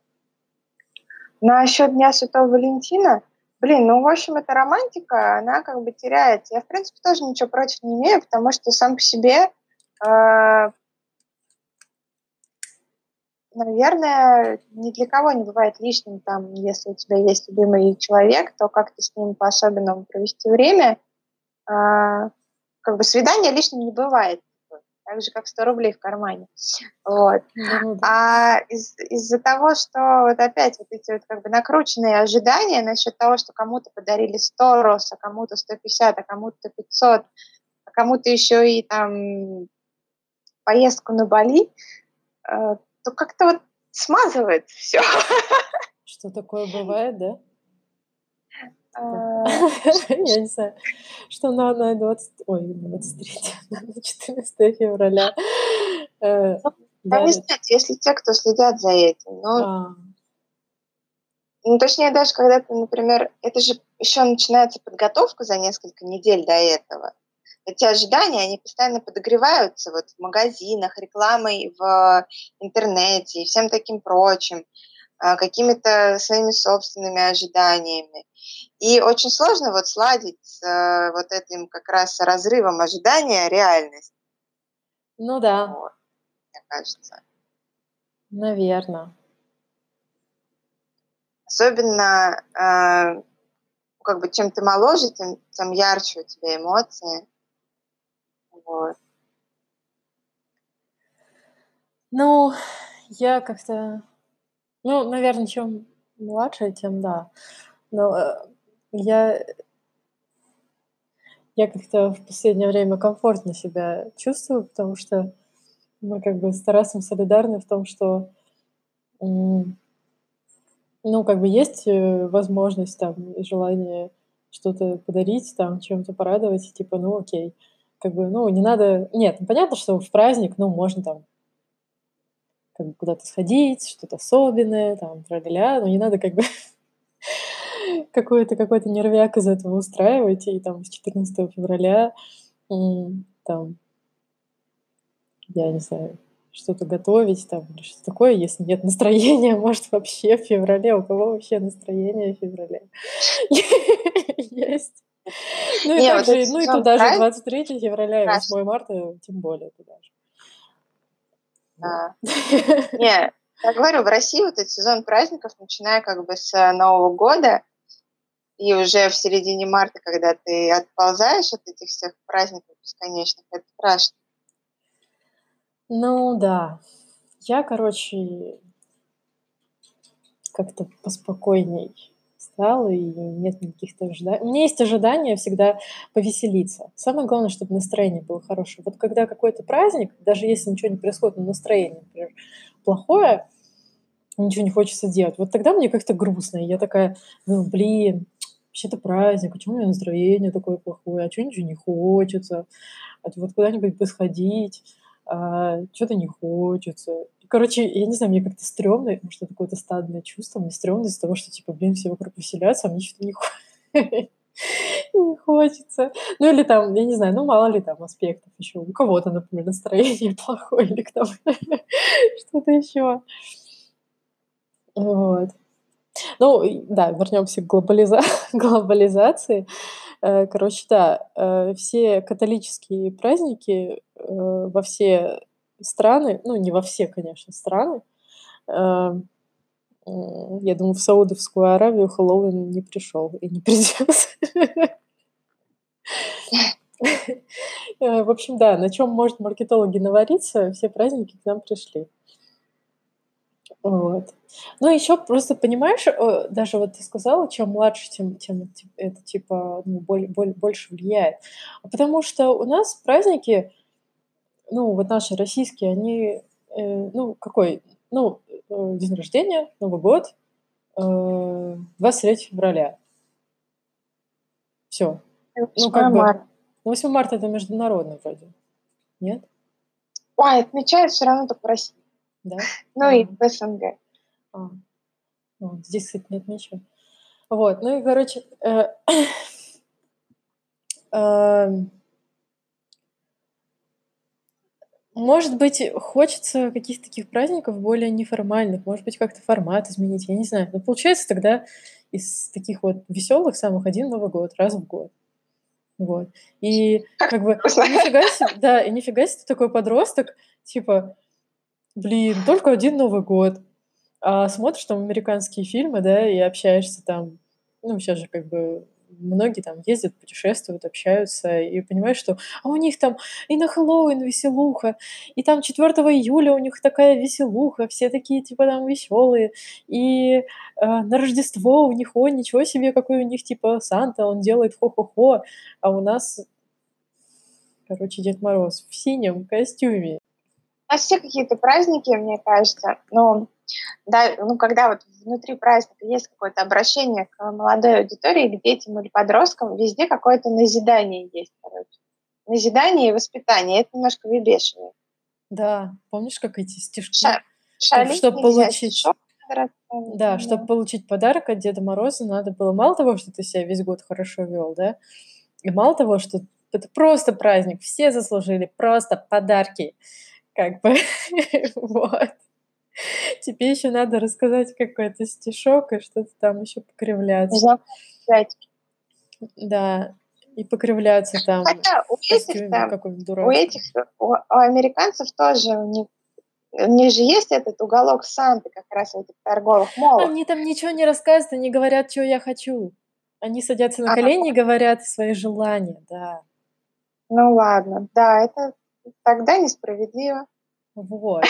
Насчет Дня Святого Валентина Блин, ну, в общем, эта романтика, она как бы теряется. Я, в принципе, тоже ничего против не имею, потому что сам по себе, э, наверное, ни для кого не бывает лишним, там, если у тебя есть любимый человек, то как-то с ним по-особенному провести время. Э, как бы свидание лишним не бывает так же, как 100 рублей в кармане. Вот. А из- из-за того, что вот опять вот эти вот как бы накрученные ожидания насчет того, что кому-то подарили 100 роз, а кому-то 150, а кому-то 500, а кому-то еще и там поездку на Бали, э, то как-то вот смазывает все. Что такое бывает, да? А, я не знаю, что на, на 20, ой, на 23, на 14 февраля. Э, там не знаю, если те, кто следят за этим, но... А. Ну, точнее, даже когда ты, например, это же еще начинается подготовка за несколько недель до этого. Эти ожидания, они постоянно подогреваются вот в магазинах, рекламой в интернете и всем таким прочим. А, какими-то своими собственными ожиданиями. И очень сложно вот сладить с э, вот этим как раз разрывом ожидания реальность. Ну да. Вот, мне кажется. Наверное. Особенно, э, как бы, чем ты моложе, тем, тем ярче у тебя эмоции. Вот. Ну, я как-то ну, наверное, чем младше, тем да. Но э, я я как-то в последнее время комфортно себя чувствую, потому что мы как бы с Тарасом солидарны в том, что ну, как бы есть э, возможность там и желание что-то подарить, там, чем-то порадовать, типа, ну окей. Как бы, ну, не надо... Нет, ну, понятно, что в праздник, ну, можно там как бы куда-то сходить, что-то особенное, там, тра но не надо как бы какой-то какой-то нервяк из этого устраивать, и там с 14 февраля там, я не знаю, что-то готовить там или что такое, если нет настроения, может вообще в феврале, у кого вообще настроение в феврале есть. Ну и также, ну и туда же 23 февраля и 8 марта, тем более туда же. А, не, я говорю, в России вот этот сезон праздников, начиная как бы с Нового года, и уже в середине марта, когда ты отползаешь от этих всех праздников бесконечных, это страшно. Ну да. Я, короче, как-то поспокойней устала и нет никаких ожиданий. У меня есть ожидания всегда повеселиться. Самое главное, чтобы настроение было хорошее. Вот когда какой-то праздник, даже если ничего не происходит, но настроение, например, плохое, ничего не хочется делать, вот тогда мне как-то грустно. И я такая, ну, блин, вообще-то праздник, почему у меня настроение такое плохое, а что ничего не хочется, а вот куда-нибудь бы сходить, а, что-то не хочется. Короче, я не знаю, мне как-то стрёмно, может, это какое-то стадное чувство, мне стрёмно из-за того, что, типа, блин, все вокруг веселятся, а мне что-то не, не хочется. Ну, или там, я не знаю, ну, мало ли там аспектов еще. У кого-то, например, настроение плохое, или там что-то еще. Вот. Ну, да, вернемся к глобализа... глобализации. Э, короче, да, э, все католические праздники э, во все страны, ну, не во все, конечно, страны, я думаю, в Саудовскую Аравию Хэллоуин не пришел и не придет. В общем, да, на чем может маркетологи навариться, все праздники к нам пришли. Вот. Ну, еще просто понимаешь, э, даже вот ты сказала, чем младше, тем, тем это типа ну, более, более, больше влияет. Потому что у нас праздники, ну, вот наши российские, они, э, ну, какой, ну, э, день рождения, Новый год, э, 23 февраля. Все. Ну, как бы, 8 марта это международный вроде. Нет? Ой, отмечают все равно только в России. Да? Ну и в СНГ. А. Вот, здесь, кстати, не отмечу. Вот, ну и, короче, э, э, может быть, хочется каких-то таких праздников более неформальных, может быть, как-то формат изменить, я не знаю. Но получается тогда из таких вот веселых самых один Новый год, раз в год. Вот. И как бы, нифига себе, да, и нифига себе ты такой подросток, типа, Блин, только один Новый год. А смотришь там американские фильмы, да, и общаешься там, ну, сейчас же как бы многие там ездят, путешествуют, общаются, и понимаешь, что а у них там и на Хэллоуин веселуха, и там 4 июля у них такая веселуха, все такие типа там веселые, и э, на Рождество у них, о, ничего себе, какой у них типа Санта, он делает хо-хо-хо, а у нас, короче, Дед Мороз в синем костюме нас все какие-то праздники, мне кажется, но да, ну, когда вот внутри праздника есть какое-то обращение к молодой аудитории, к детям или подросткам, везде какое-то назидание есть, короче. Назидание и воспитание. Это немножко выбешивает. Да, помнишь, как эти стишки? Ша- чтобы, чтобы получить... Стишок, да, чтобы получить подарок от Деда Мороза, надо было мало того, что ты себя весь год хорошо вел, да, и мало того, что это просто праздник, все заслужили просто подарки как бы, вот. Тебе еще надо рассказать какой-то стишок и что-то там еще покривляться. Да, и покривляться там. Хотя у этих, там, у этих, у, у американцев тоже, у них, у них же есть этот уголок Санты как раз в этих торговых молах. Они там ничего не рассказывают, они говорят, что я хочу. Они садятся на колени и говорят свои желания, да. Ну ладно, да, это тогда несправедливо. Вот.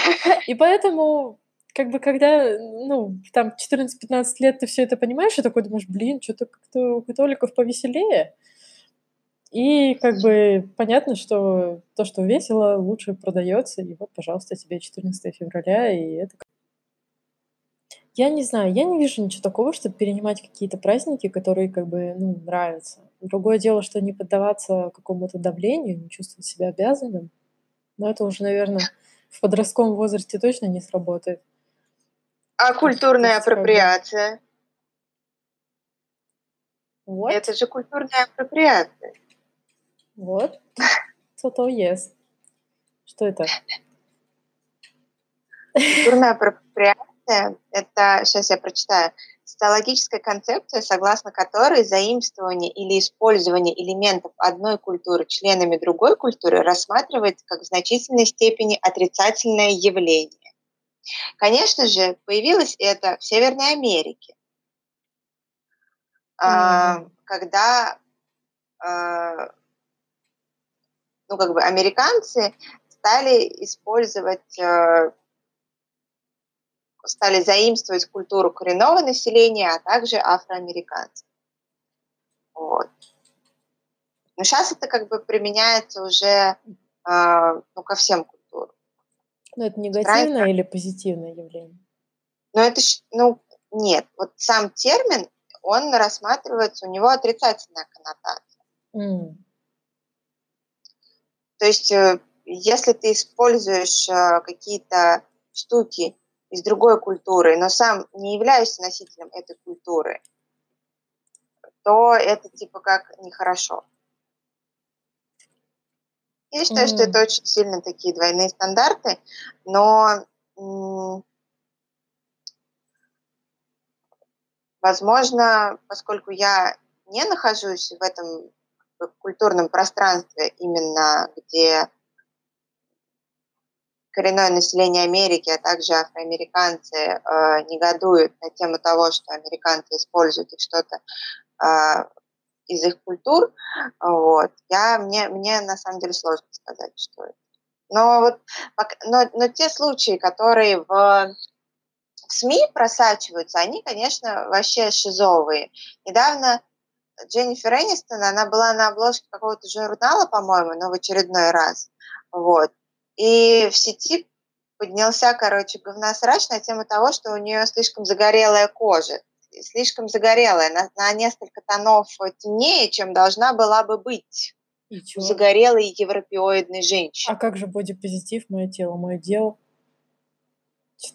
И поэтому, как бы, когда, ну, там, 14-15 лет ты все это понимаешь, и такой думаешь, блин, что-то как-то у католиков повеселее. И как бы понятно, что то, что весело, лучше продается. И вот, пожалуйста, тебе 14 февраля, и это... Я не знаю, я не вижу ничего такого, чтобы перенимать какие-то праздники, которые как бы, ну, нравятся. Другое дело, что не поддаваться какому-то давлению, не чувствовать себя обязанным. Но это уже, наверное, в подростковом возрасте точно не сработает. А культурная апроприация? Вот. Это же культурная апроприация. Вот. Что-то есть. Что это? Культурная апроприация – это, сейчас я прочитаю, социологическая концепция, согласно которой заимствование или использование элементов одной культуры членами другой культуры рассматривается как в значительной степени отрицательное явление. Конечно же, появилось это в Северной Америке, mm-hmm. когда а, ну, как бы американцы стали использовать а, стали заимствовать культуру коренного населения, а также афроамериканцев. Вот. Но сейчас это как бы применяется уже э, ну, ко всем культурам. Ну, это негативное Правильно? или позитивное явление? Ну, это, ну, нет. Вот сам термин, он рассматривается, у него отрицательная коннотация. Mm. То есть, э, если ты используешь э, какие-то штуки из другой культуры, но сам не являешься носителем этой культуры, то это типа как нехорошо. Я считаю, mm-hmm. что это очень сильно такие двойные стандарты, но возможно, поскольку я не нахожусь в этом культурном пространстве, именно где коренное население Америки, а также афроамериканцы э, негодуют на тему того, что американцы используют их что-то э, из их культур, вот, я, мне, мне на самом деле сложно сказать, что это. Но, вот, но, но те случаи, которые в, в СМИ просачиваются, они, конечно, вообще шизовые. Недавно Дженнифер Энистон, она была на обложке какого-то журнала, по-моему, но в очередной раз. Вот. И в сети поднялся, короче, говносрач на тему того, что у нее слишком загорелая кожа. Слишком загорелая, на, на несколько тонов темнее, чем должна была бы быть у загорелой европеоидной женщины. А как же бодипозитив, мое тело, мое дело?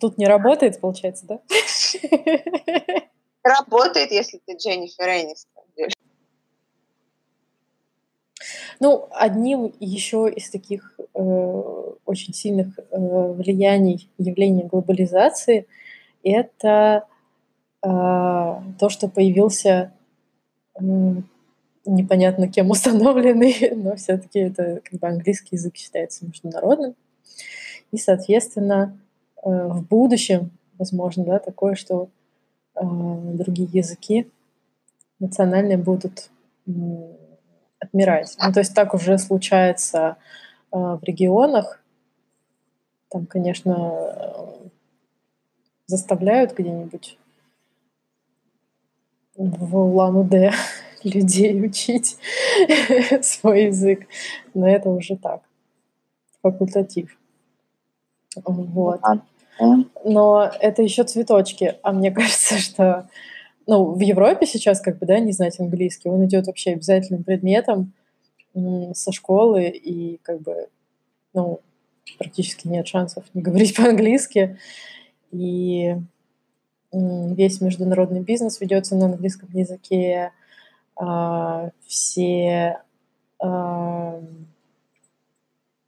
Тут не работает, получается, да? Работает, если ты Дженнифер Энистон. Ну, одним еще из таких э, очень сильных э, влияний явления глобализации это э, то, что появился э, непонятно кем установленный, но все-таки это как бы английский язык считается международным. И, соответственно, э, в будущем, возможно, да, такое, что э, другие языки национальные будут отмирать. Ну, то есть так уже случается э, в регионах. Там, конечно, э, заставляют где-нибудь в Улан-Удэ людей учить свой язык, но это уже так, факультатив. Вот. Но это еще цветочки, а мне кажется, что ну, в Европе сейчас, как бы, да, не знать английский, он идет вообще обязательным предметом со школы, и как бы, ну, практически нет шансов не говорить по-английски. И весь международный бизнес ведется на английском языке, а, все а,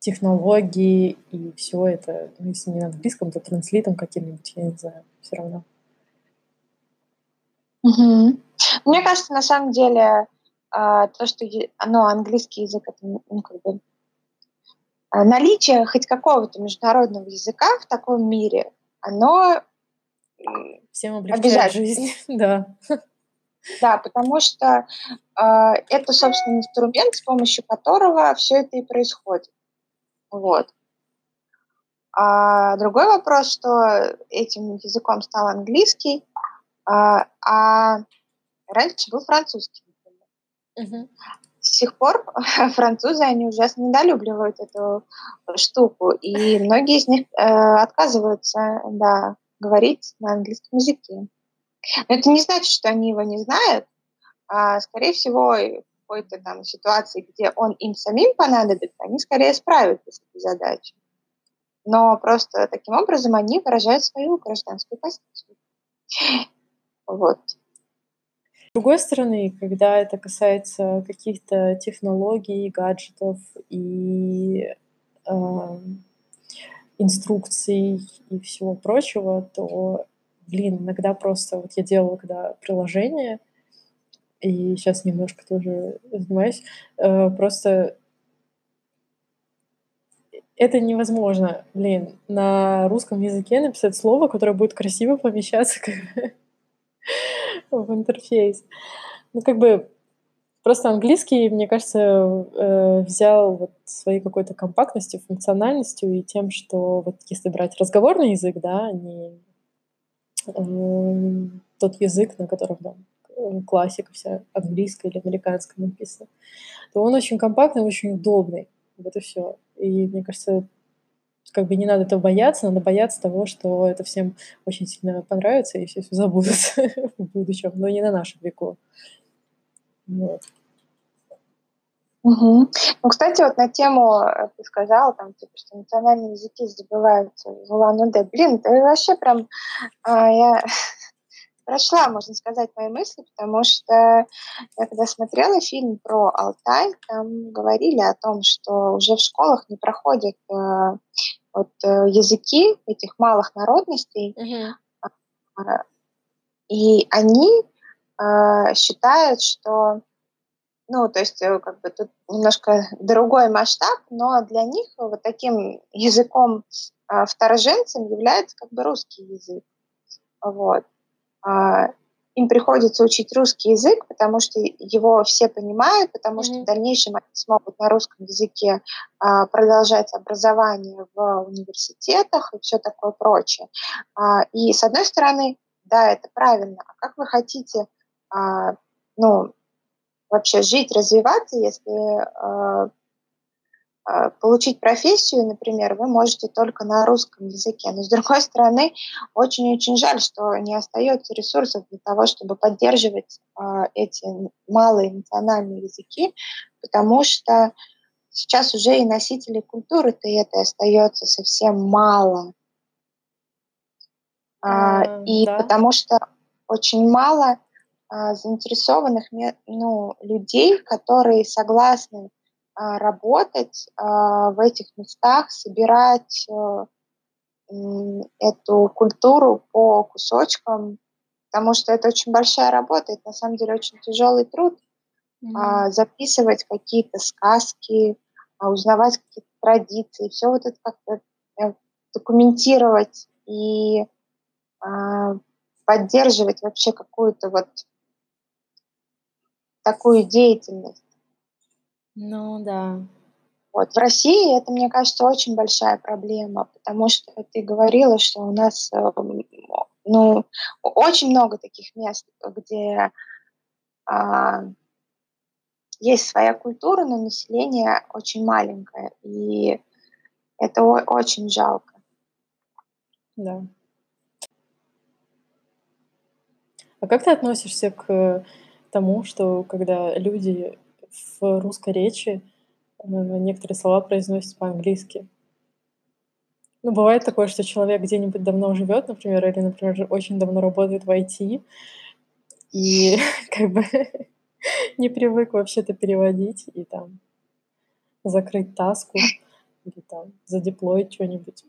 технологии и все это, ну, если не на английском, то транслитом каким-нибудь, я не знаю, все равно. Угу. Мне кажется, на самом деле, а, то, что ну, английский язык, это ну, как бы а, наличие хоть какого-то международного языка в таком мире, оно всем облегчает жизнь, да. Да, потому что э, это, собственно, инструмент, с помощью которого все это и происходит. Вот. А другой вопрос, что этим языком стал английский, а, а раньше был французский, например. Угу. С сих пор французы, они ужасно недолюбливают эту штуку, и многие из них э, отказываются, да, говорить на английском языке. Но это не значит, что они его не знают. А, скорее всего, в какой-то там ситуации, где он им самим понадобится, они скорее справятся с этой задачей. Но просто таким образом они выражают свою гражданскую позицию. Вот. С другой стороны, когда это касается каких-то технологий, гаджетов и э, инструкций и всего прочего, то, блин, иногда просто вот я делала когда приложение, и сейчас немножко тоже занимаюсь, э, просто это невозможно, блин, на русском языке написать слово, которое будет красиво помещаться в интерфейс. Ну, как бы просто английский, мне кажется, э, взял вот своей какой-то компактностью, функциональностью и тем, что вот если брать разговорный язык, да, а не э, тот язык, на котором там э, классика вся английская или американская написана, то он очень компактный, очень удобный. Вот и все. И мне кажется, как бы не надо этого бояться, надо бояться того, что это всем очень сильно понравится и все, все забудут в будущем, но не на нашем веку. Вот. Угу. Ну, кстати, вот на тему, э, ты сказала, там, типа, что национальные языки забываются в Улан-Удэ. Блин, это вообще прям... А, я прошла, можно сказать, мои мысли, потому что я когда смотрела фильм про Алтай, там говорили о том, что уже в школах не проходят э, вот, э, языки этих малых народностей, угу. и они э, считают, что ну, то есть, э, как бы тут немножко другой масштаб, но для них вот таким языком э, вторженцем является как бы русский язык. Вот. А, им приходится учить русский язык, потому что его все понимают, потому mm-hmm. что в дальнейшем они смогут на русском языке а, продолжать образование в университетах и все такое прочее. А, и с одной стороны, да, это правильно. А как вы хотите, а, ну, вообще жить, развиваться, если э, получить профессию, например, вы можете только на русском языке. Но с другой стороны, очень-очень жаль, что не остается ресурсов для того, чтобы поддерживать э, эти малые национальные языки, потому что сейчас уже и носителей культуры-то это остается совсем мало. Mm, и да. потому что очень мало а, заинтересованных ну, людей, которые согласны а, работать а, в этих местах, собирать э, эту культуру по кусочкам, потому что это очень большая работа, это на самом деле очень тяжелый труд. Mm-hmm. Записывать какие-то сказки, узнавать какие-то традиции, все вот это как-то э, документировать и поддерживать вообще какую-то вот такую деятельность. Ну да. Вот. В России это, мне кажется, очень большая проблема, потому что ты говорила, что у нас эм, ну, очень много таких мест, где а, есть своя культура, но население очень маленькое, и это очень жалко. Да. А как ты относишься к тому, что когда люди в русской речи э, некоторые слова произносят по-английски. Ну, бывает такое, что человек где-нибудь давно живет, например, или, например, очень давно работает в IT, и как бы не привык вообще-то переводить и там закрыть таску или там задеплоить что-нибудь.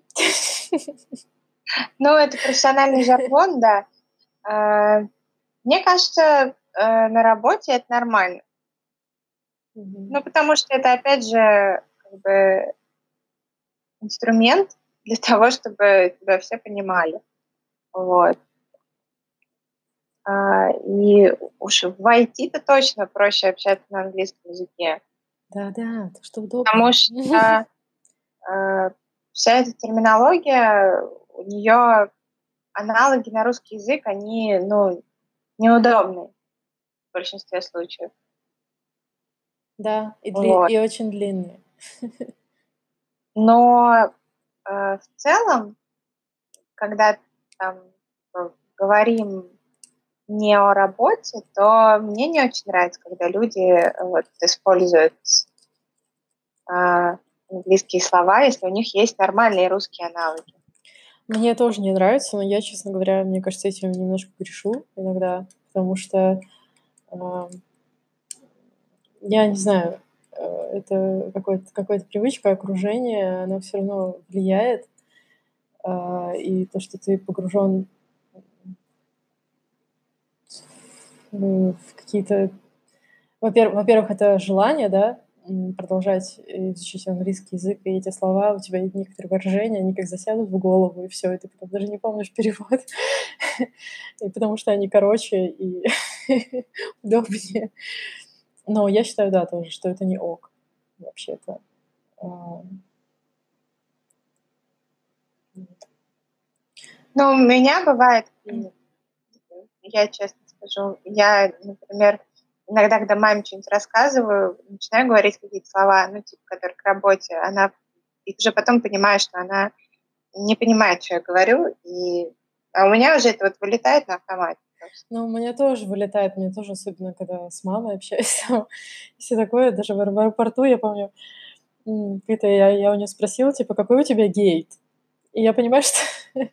Ну, это профессиональный жаргон, да. А, мне кажется, э, на работе это нормально. Ну, потому что это, опять же, как бы инструмент для того, чтобы тебя все понимали. Вот. А, и уж в IT-то точно проще общаться на английском языке. Да-да, что удобно. Потому что э, вся эта терминология, у нее аналоги на русский язык, они, ну, неудобные в большинстве случаев. Да, и, дли... вот. и очень длинные. Но э, в целом, когда там говорим не о работе, то мне не очень нравится, когда люди э, вот, используют э, английские слова, если у них есть нормальные русские аналоги. Мне тоже не нравится, но я, честно говоря, мне кажется, этим немножко грешу иногда, потому что э, я не знаю, э, это какая-то какая привычка, окружение, оно все равно влияет, э, и то, что ты погружен в какие-то... Во-первых, во-первых, это желание, да, продолжать изучить английский язык, и эти слова, у тебя есть некоторые выражения, они как засядут в голову, и все, и ты потом даже не помнишь перевод, и потому что они короче и удобнее. Но я считаю, да, тоже, что это не ок, вообще-то. Ну, у меня бывает, я честно скажу, я, например, иногда, когда маме что-нибудь рассказываю, начинаю говорить какие-то слова, ну, типа, которые к работе, она и уже потом понимаешь, что она не понимает, что я говорю, и а у меня уже это вот вылетает на автомате. Ну, у меня тоже вылетает, мне тоже, особенно когда с мамой общаюсь, все такое, даже в аэропорту, я помню, это я, я у нее спросила, типа, какой у тебя гейт? И я понимаю, что...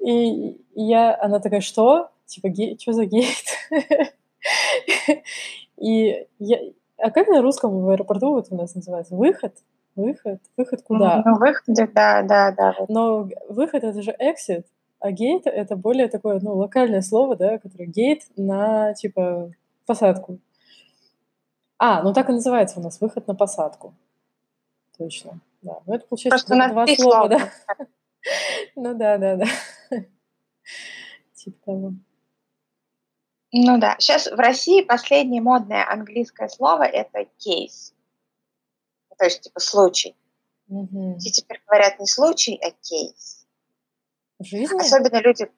И я, она такая, что? Типа, гей, что за гейт? И я, а как на русском в аэропорту вот у нас называется? Выход? Выход? Выход куда? Ну, выход, да, да, да. Но выход это же exit, а гейт это более такое, ну, локальное слово, да, которое гейт на, типа, посадку. А, ну так и называется у нас выход на посадку. Точно, да. Ну, это получается Просто два слова, да. Ну да, да, да. Типа того. Ну да. Сейчас в России последнее модное английское слово – это кейс. То есть, типа, случай. Все теперь говорят не случай, а кейс. В жизни? Особенно люди,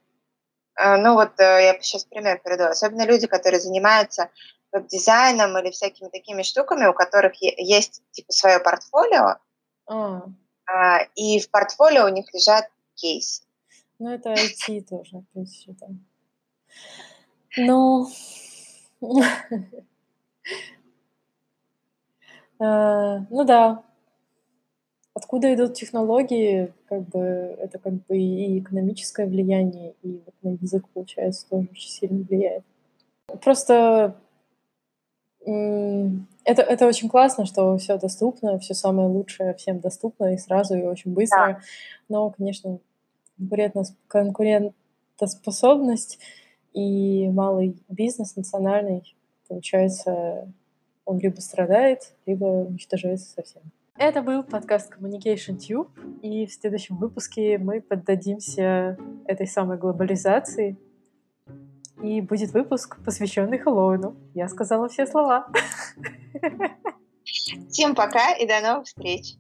э, ну вот э, я сейчас пример приведу, особенно люди, которые занимаются веб-дизайном или всякими такими штуками, у которых есть типа свое портфолио, а, и в портфолио у них лежат кейсы. ну это IT тоже, то есть что там. Ну, э, ну да. Откуда идут технологии, как бы это как бы и экономическое влияние, и вот на язык, получается, тоже очень сильно влияет. Просто это, это очень классно, что все доступно, все самое лучшее всем доступно и сразу, и очень быстро. Но, конечно, конкурентоспособность и малый бизнес национальный, получается, он либо страдает, либо уничтожается совсем. Это был подкаст Communication Tube, и в следующем выпуске мы поддадимся этой самой глобализации, и будет выпуск, посвященный Хэллоуину. Я сказала все слова. Всем пока и до новых встреч.